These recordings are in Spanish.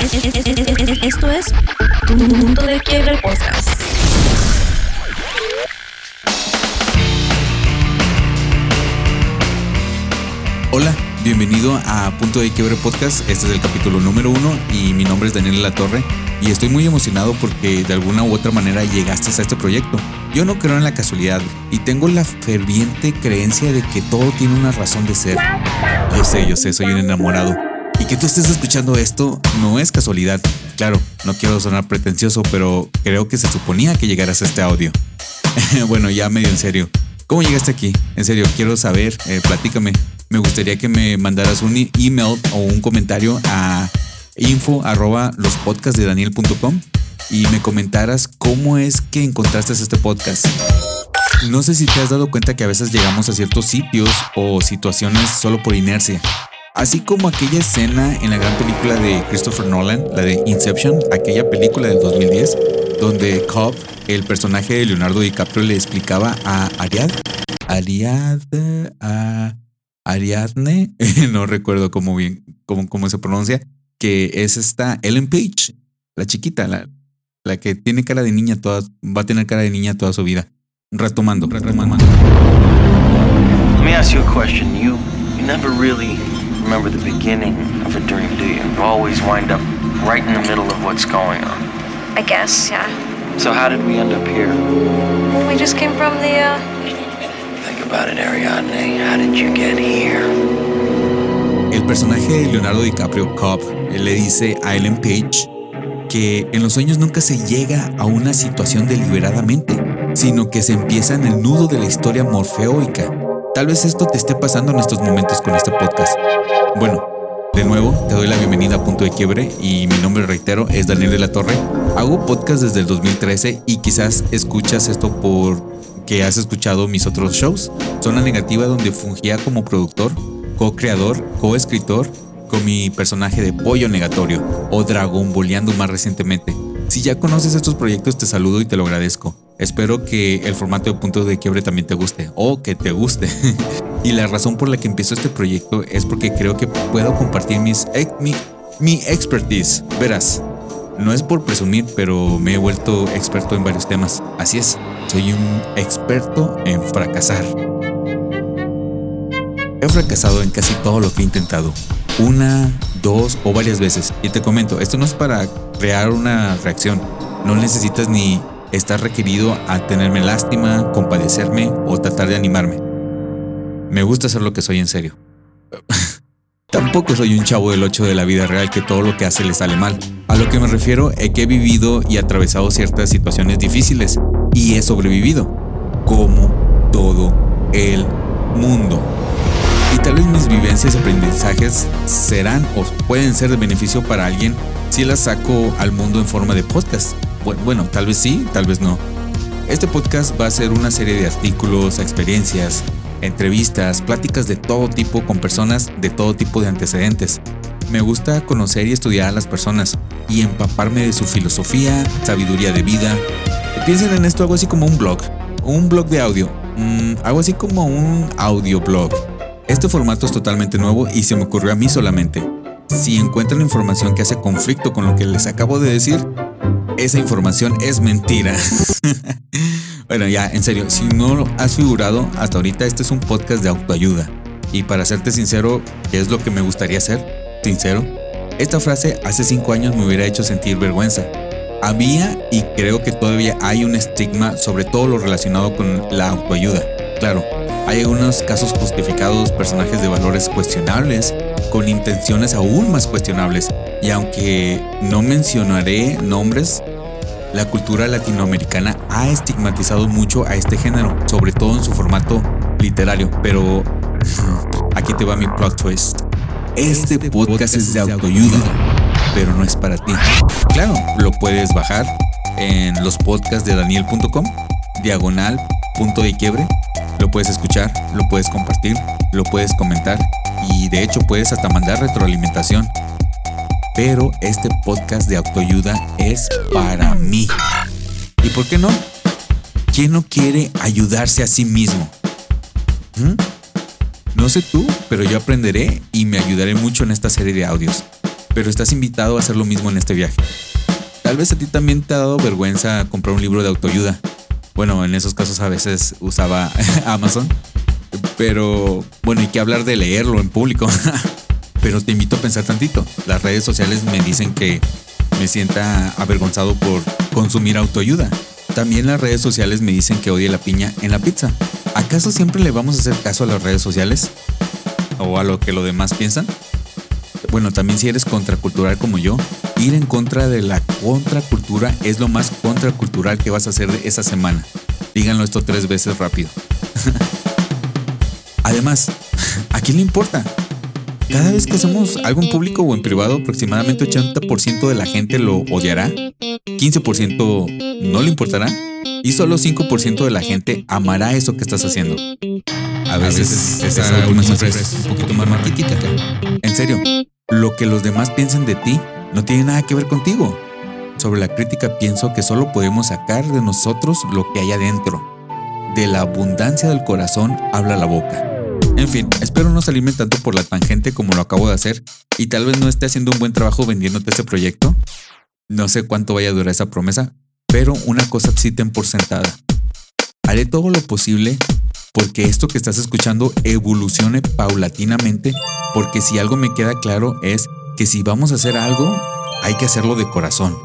Esto es Punto de Quiebre Podcast. Hola, bienvenido a Punto de Quiebre Podcast. Este es el capítulo número uno y mi nombre es Daniel La Torre y estoy muy emocionado porque de alguna u otra manera llegaste a este proyecto. Yo no creo en la casualidad y tengo la ferviente creencia de que todo tiene una razón de ser. Yo sé, yo sé, soy un enamorado. Que tú estés escuchando esto no es casualidad. Claro, no quiero sonar pretencioso, pero creo que se suponía que llegaras a este audio. bueno, ya medio en serio. ¿Cómo llegaste aquí? En serio, quiero saber, eh, platícame. Me gustaría que me mandaras un email o un comentario a info arroba y me comentaras cómo es que encontraste este podcast. No sé si te has dado cuenta que a veces llegamos a ciertos sitios o situaciones solo por inercia. Así como aquella escena en la gran película de Christopher Nolan, la de Inception, aquella película del 2010, donde Cobb, el personaje de Leonardo DiCaprio, le explicaba a Ariad, Ariad, a Ariadne, no recuerdo cómo bien, cómo, cómo se pronuncia, que es esta Ellen Page, la chiquita, la, la que tiene cara de niña toda, va a tener cara de niña toda su vida. Retomando, retomando. Let me ask you a question. You never really remember the beginning of a dream, do you? You always wind up right in the middle of what's going on. I guess, yeah. So how did we end up here? Well, we just came from the, uh, Think about it, Ariadne. How did you get here? El personaje de Leonardo DiCaprio, Cobb, él le dice a Ellen Page que en los sueños nunca se llega a una situación deliberadamente, sino que se empieza en el nudo de la historia morfeóica. Tal vez esto te esté pasando en estos momentos con este podcast. Bueno, de nuevo, te doy la bienvenida a Punto de Quiebre y mi nombre, reitero, es Daniel de la Torre. Hago podcast desde el 2013 y quizás escuchas esto por que has escuchado mis otros shows. Zona Negativa donde fungía como productor, co-creador, co-escritor con mi personaje de Pollo Negatorio o Dragón Boleando más recientemente. Si ya conoces estos proyectos te saludo y te lo agradezco. Espero que el formato de punto de quiebre también te guste o que te guste. y la razón por la que empiezo este proyecto es porque creo que puedo compartir mis, mi, mi expertise. Verás, no es por presumir, pero me he vuelto experto en varios temas. Así es, soy un experto en fracasar. He fracasado en casi todo lo que he intentado. Una, dos o varias veces. Y te comento, esto no es para crear una reacción. No necesitas ni estar requerido a tenerme lástima, compadecerme o tratar de animarme. Me gusta hacer lo que soy en serio. Tampoco soy un chavo del 8 de la vida real que todo lo que hace le sale mal. A lo que me refiero es que he vivido y atravesado ciertas situaciones difíciles y he sobrevivido. Como todo el mundo. Y tal vez mis vivencias y aprendizajes serán o pueden ser de beneficio para alguien si las saco al mundo en forma de podcast. Bueno, tal vez sí, tal vez no. Este podcast va a ser una serie de artículos, experiencias, entrevistas, pláticas de todo tipo con personas de todo tipo de antecedentes. Me gusta conocer y estudiar a las personas y empaparme de su filosofía, sabiduría de vida. Piensen en esto algo así como un blog, un blog de audio, mm, algo así como un audioblog. Este formato es totalmente nuevo y se me ocurrió a mí solamente. Si encuentran información que hace conflicto con lo que les acabo de decir, esa información es mentira. bueno, ya, en serio, si no lo has figurado, hasta ahorita este es un podcast de autoayuda. Y para serte sincero, ¿qué es lo que me gustaría hacer? Sincero. Esta frase hace cinco años me hubiera hecho sentir vergüenza. Había y creo que todavía hay un estigma sobre todo lo relacionado con la autoayuda. Claro, hay algunos casos justificados, personajes de valores cuestionables, con intenciones aún más cuestionables. Y aunque no mencionaré nombres, la cultura latinoamericana ha estigmatizado mucho a este género, sobre todo en su formato literario. Pero aquí te va mi plot twist. Este podcast es de autoayuda, pero no es para ti. Claro, lo puedes bajar en los podcasts de daniel.com, diagonal, punto de quiebre. Lo puedes escuchar, lo puedes compartir, lo puedes comentar y de hecho puedes hasta mandar retroalimentación. Pero este podcast de autoayuda es para mí. ¿Y por qué no? ¿Quién no quiere ayudarse a sí mismo? ¿Mm? No sé tú, pero yo aprenderé y me ayudaré mucho en esta serie de audios. pero estás invitado a hacer lo mismo en este viaje. Tal vez a ti también te ha dado vergüenza comprar un libro de autoayuda. Bueno, en esos casos a veces usaba Amazon. Pero bueno, hay que hablar de leerlo en público. pero te invito a pensar tantito. Las redes sociales me dicen que me sienta avergonzado por consumir autoayuda. También las redes sociales me dicen que odie la piña en la pizza. ¿Acaso siempre le vamos a hacer caso a las redes sociales? ¿O a lo que los demás piensan? Bueno, también si eres contracultural como yo, ir en contra de la contracultura es lo más contracultural que vas a hacer esa semana. Díganlo esto tres veces rápido. Además, ¿a quién le importa? Cada vez que hacemos algo en público o en privado, aproximadamente 80% de la gente lo odiará, 15% no le importará y solo 5% de la gente amará eso que estás haciendo. A veces, esa, última cifra es un poquito más. En serio, lo que los demás piensen de ti no tiene nada que ver contigo. Sobre la crítica pienso que solo podemos sacar de nosotros lo que hay adentro. De la abundancia del corazón habla la boca. En fin, espero no salirme tanto por la tangente como lo acabo de hacer y tal vez no esté haciendo un buen trabajo vendiéndote este proyecto. No sé cuánto vaya a durar esa promesa, pero una cosa sí ten por sentada. Haré todo lo posible porque esto que estás escuchando evolucione paulatinamente, porque si algo me queda claro es que si vamos a hacer algo, hay que hacerlo de corazón.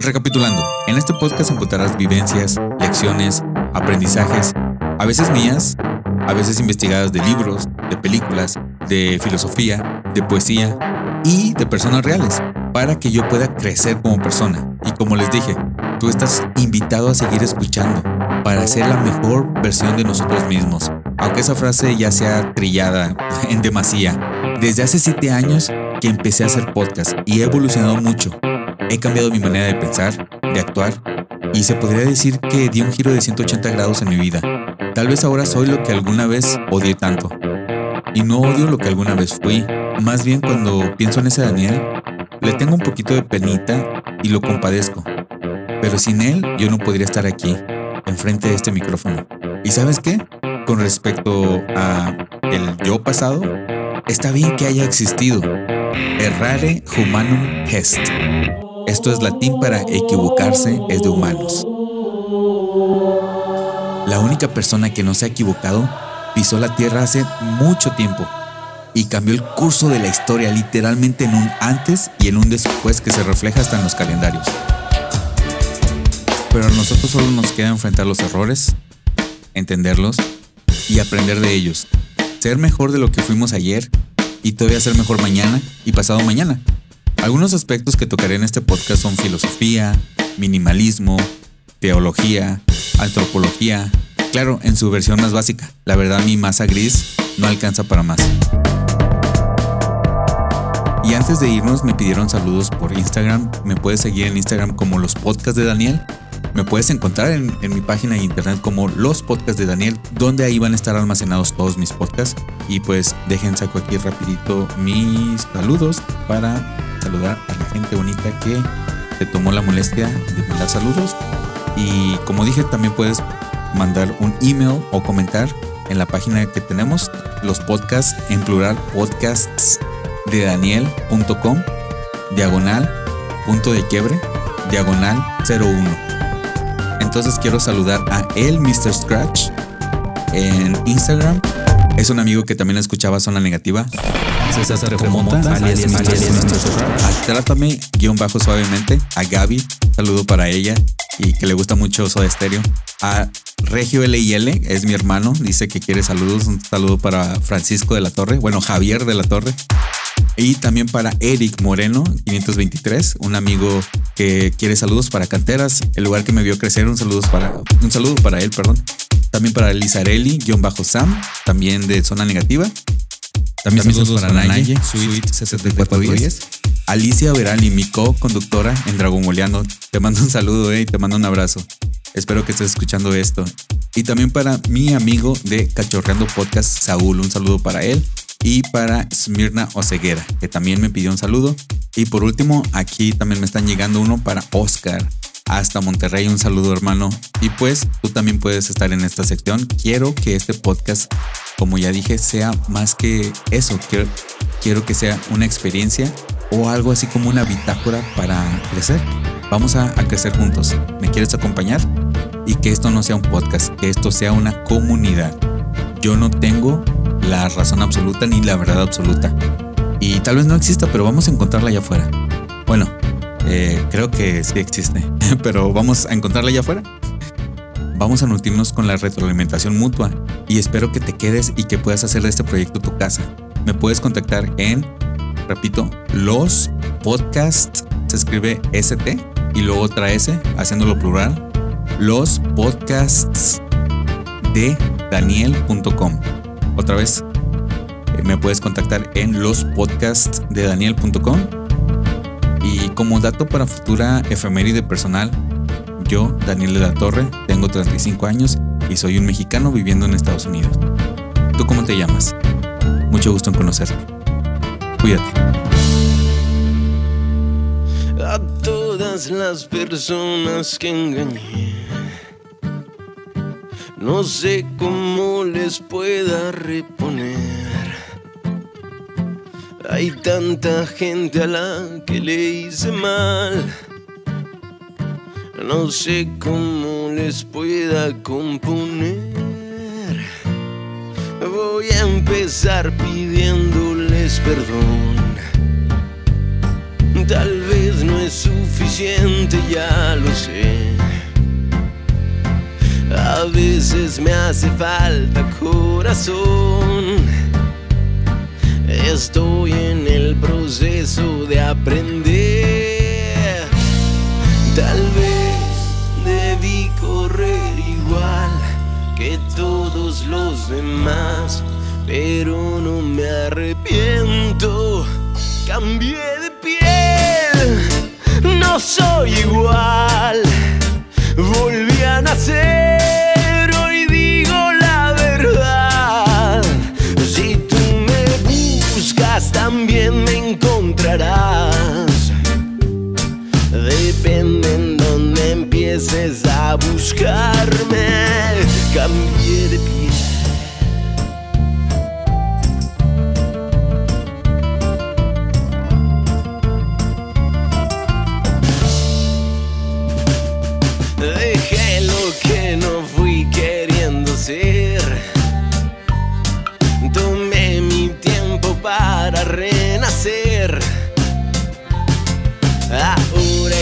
Recapitulando, en este podcast encontrarás vivencias, lecciones, aprendizajes, a veces mías, a veces investigadas de libros, de películas, de filosofía, de poesía y de personas reales, para que yo pueda crecer como persona. Y como les dije, tú estás invitado a seguir escuchando para ser la mejor versión de nosotros mismos. Aunque esa frase ya sea trillada en demasía. Desde hace 7 años que empecé a hacer podcast y he evolucionado mucho. He cambiado mi manera de pensar, de actuar y se podría decir que di un giro de 180 grados en mi vida. Tal vez ahora soy lo que alguna vez odié tanto. Y no odio lo que alguna vez fui. Más bien cuando pienso en ese Daniel, le tengo un poquito de penita y lo compadezco. Pero sin él yo no podría estar aquí, enfrente de este micrófono. ¿Y sabes qué? Con respecto a el yo pasado, está bien que haya existido. Errare humanum est. Esto es latín para equivocarse es de humanos. La única persona que no se ha equivocado pisó la tierra hace mucho tiempo y cambió el curso de la historia literalmente en un antes y en un después que se refleja hasta en los calendarios. Pero a nosotros solo nos queda enfrentar los errores, entenderlos y aprender de ellos. Ser mejor de lo que fuimos ayer y todavía ser mejor mañana y pasado mañana. Algunos aspectos que tocaré en este podcast son filosofía, minimalismo, teología, antropología, claro, en su versión más básica. La verdad mi masa gris no alcanza para más. Y antes de irnos me pidieron saludos por Instagram. Me puedes seguir en Instagram como los podcasts de Daniel. Me puedes encontrar en, mi página de internet como los podcasts de Daniel, donde ahí van a estar almacenados todos mis podcasts. Y pues dejen saco aquí rapidito mis saludos para saludar a la gente bonita que se tomó la molestia de mandar saludos. Y como dije, también puedes mandar un email o comentar en la página que tenemos, los podcasts en plural, podcasts de daniel.com, diagonal, punto de quiebre, diagonal 01. Entonces quiero saludar a el Mr. Scratch en Instagram. Es un amigo que también escuchaba Zona Negativa. César alias Trátame, guion bajo suavemente. A Gaby, saludo para ella y que le gusta mucho Soda Stereo. A Regio LIL, es mi hermano, dice que quiere saludos. Un saludo para Francisco de la Torre, bueno, Javier de la Torre. Y también para Eric Moreno, 523, un amigo que quiere saludos para Canteras, el lugar que me vio crecer, un saludo para, un saludo para él, perdón. También para Lizarelli-Sam, también de Zona Negativa. También, saludos, para, Naye, Sweet 6410. Alicia Verani, mi co-conductora en Dragon Boleando. Te mando un saludo eh, y te mando un abrazo. Espero que estés escuchando esto. Y también para mi amigo de Cachorreando Podcast, Saúl, un saludo para él y para Smirna Oceguera, que también me pidió un saludo. Y por último, aquí también me están llegando uno para Oscar. Hasta Monterrey, un saludo hermano. Y pues tú también puedes estar en esta sección. Quiero que este podcast, como ya dije, sea más que eso. Quiero, quiero que sea una experiencia o algo así como una bitácora para crecer. Vamos a, a crecer juntos. ¿Me quieres acompañar? Y que esto no sea un podcast, que esto sea una comunidad. Yo no tengo la razón absoluta ni la verdad absoluta. Y tal vez no exista, pero vamos a encontrarla allá afuera. Bueno, eh, creo que sí existe, pero vamos a encontrarla allá afuera. Vamos a nutrirnos con la retroalimentación mutua y espero que te quedes y que puedas hacer de este proyecto tu casa. Me puedes contactar en, repito, los podcasts, se escribe ST y luego otra S, haciéndolo plural, los podcasts de daniel.com. Otra vez, eh, me puedes contactar en los podcasts de daniel.com. Como dato para futura efeméride personal, yo, Daniel de la Torre, tengo 35 años y soy un mexicano viviendo en Estados Unidos. ¿Tú cómo te llamas? Mucho gusto en conocerte. Cuídate. a todas las personas que engañé. No sé cómo les pueda reponer. Hay tanta gente a la que le hice mal. No sé cómo les pueda componer. Voy a empezar pidiéndoles perdón. Tal vez no es suficiente, ya lo sé. A veces me hace falta corazón. Estoy en el proceso de aprender. Tal vez debí correr igual que todos los demás, pero no me arrepiento. Cambié de piel, no soy igual.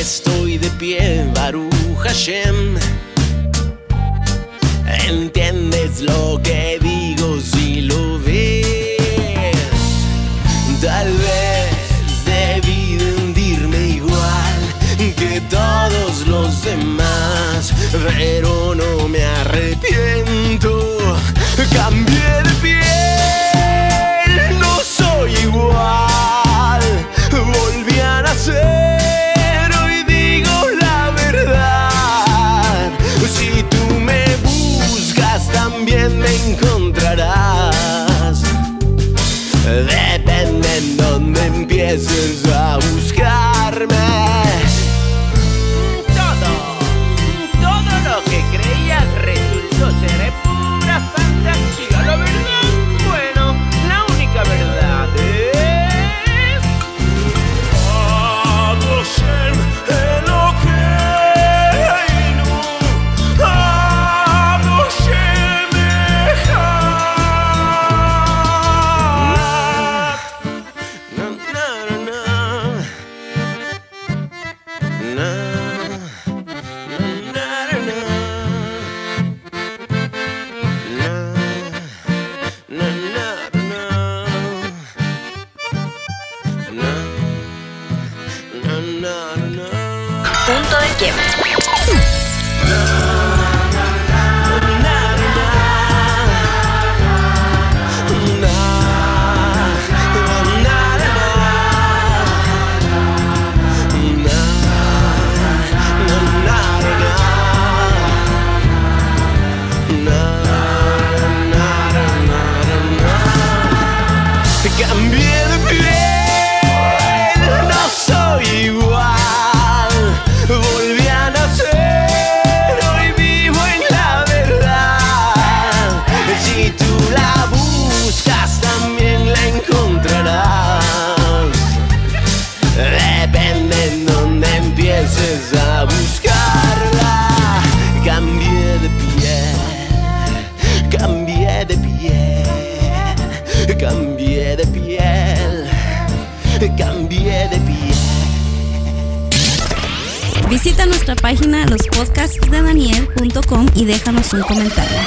Estoy de pie, Baruch Hashem. ¿Entiendes lo que digo Visita nuestra página lospodcastsdedaniel.com y déjanos un comentario.